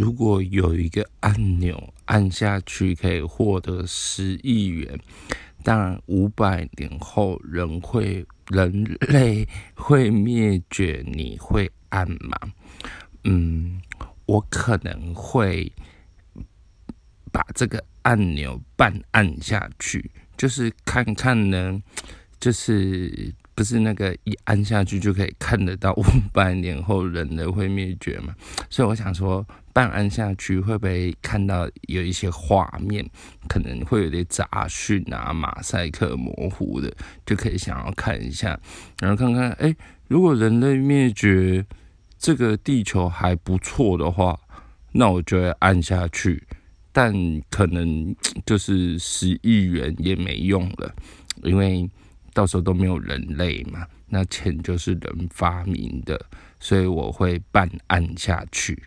如果有一个按钮按下去可以获得十亿元，但五百年后人会人类会灭绝，你会按吗？嗯，我可能会把这个按钮半按下去，就是看看呢，就是。不是那个一按下去就可以看得到五百年后人类会灭绝嘛？所以我想说，半按下去会不会看到有一些画面，可能会有点杂讯啊、马赛克模糊的，就可以想要看一下，然后看看，哎，如果人类灭绝，这个地球还不错的话，那我就会按下去，但可能就是十亿元也没用了，因为。到时候都没有人类嘛，那钱就是人发明的，所以我会办案下去。